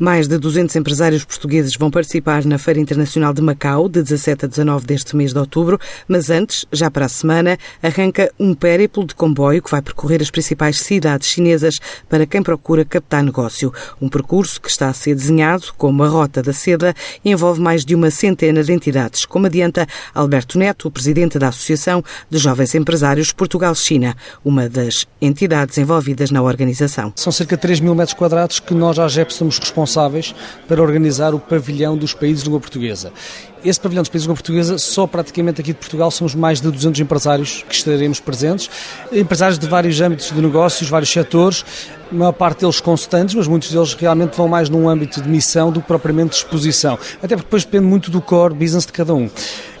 Mais de 200 empresários portugueses vão participar na Feira Internacional de Macau, de 17 a 19 deste mês de outubro, mas antes, já para a semana, arranca um périplo de comboio que vai percorrer as principais cidades chinesas para quem procura captar negócio. Um percurso que está a ser desenhado como a Rota da Seda e envolve mais de uma centena de entidades, como adianta Alberto Neto, presidente da Associação de Jovens Empresários Portugal-China, uma das entidades envolvidas na organização. São cerca de 3 mil metros quadrados que nós, à JEP, somos responsáveis responsáveis para organizar o pavilhão dos países de língua portuguesa. Esse pavilhão dos países de língua portuguesa, só praticamente aqui de Portugal, somos mais de 200 empresários que estaremos presentes, empresários de vários âmbitos de negócios, vários setores, a maior parte deles constantes, mas muitos deles realmente vão mais num âmbito de missão do que propriamente de exposição, até porque depois depende muito do core business de cada um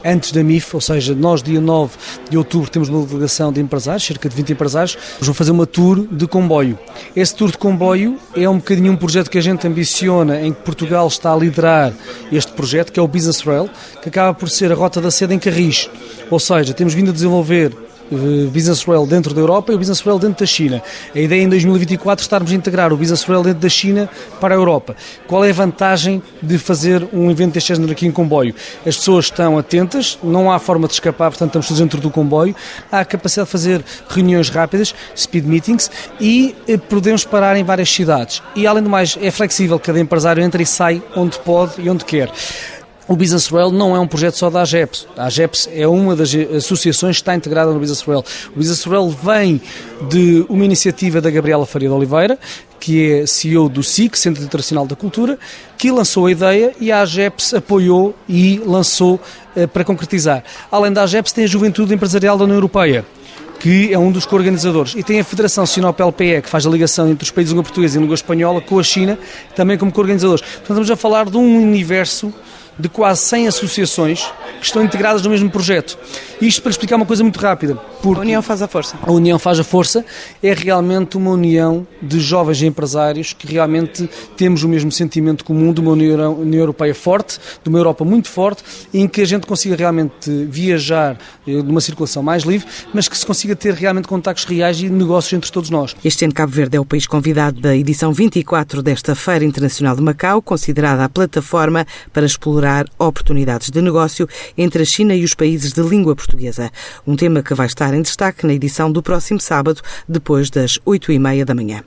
antes da MIF, ou seja, nós dia 9 de outubro temos uma delegação de empresários, cerca de 20 empresários, vão fazer uma tour de comboio. Esse tour de comboio é um bocadinho um projeto que a gente ambiciona, em que Portugal está a liderar este projeto, que é o Business Rail, que acaba por ser a rota da seda em Carris. Ou seja, temos vindo a desenvolver Business Rail dentro da Europa e o Business Rail dentro da China. A ideia é em 2024 estarmos a integrar o Business Rail dentro da China para a Europa. Qual é a vantagem de fazer um evento deste género aqui em comboio? As pessoas estão atentas, não há forma de escapar, portanto estamos todos dentro do comboio, há a capacidade de fazer reuniões rápidas, speed meetings, e eh, podemos parar em várias cidades. E além do mais, é flexível, cada empresário entra e sai onde pode e onde quer. O Business Rail não é um projeto só da AGEPS. A AGEPS é uma das associações que está integrada no Business Rail. O Business Rail vem de uma iniciativa da Gabriela Faria de Oliveira, que é CEO do SIC, Centro Internacional da Cultura, que lançou a ideia e a AGEPS apoiou e lançou uh, para concretizar. Além da AGEPS, tem a Juventude Empresarial da União Europeia, que é um dos co-organizadores. E tem a Federação Sinop-LPE, que faz a ligação entre os países de língua portuguesa e língua espanhola, com a China, também como co-organizadores. Portanto, estamos a falar de um universo de quase 100 associações que estão integradas no mesmo projeto. Isto para explicar uma coisa muito rápida. Porque a união faz a força. A união faz a força é realmente uma união de jovens empresários que realmente temos o mesmo sentimento comum de uma União, Europeia forte, de uma Europa muito forte, em que a gente consiga realmente viajar numa eh, circulação mais livre, mas que se consiga ter realmente contactos reais e negócios entre todos nós. Este ano Cabo Verde é o país convidado da edição 24 desta Feira Internacional de Macau, considerada a plataforma para oportunidades de negócio entre a China e os países de língua portuguesa. Um tema que vai estar em destaque na edição do próximo sábado, depois das oito e meia da manhã.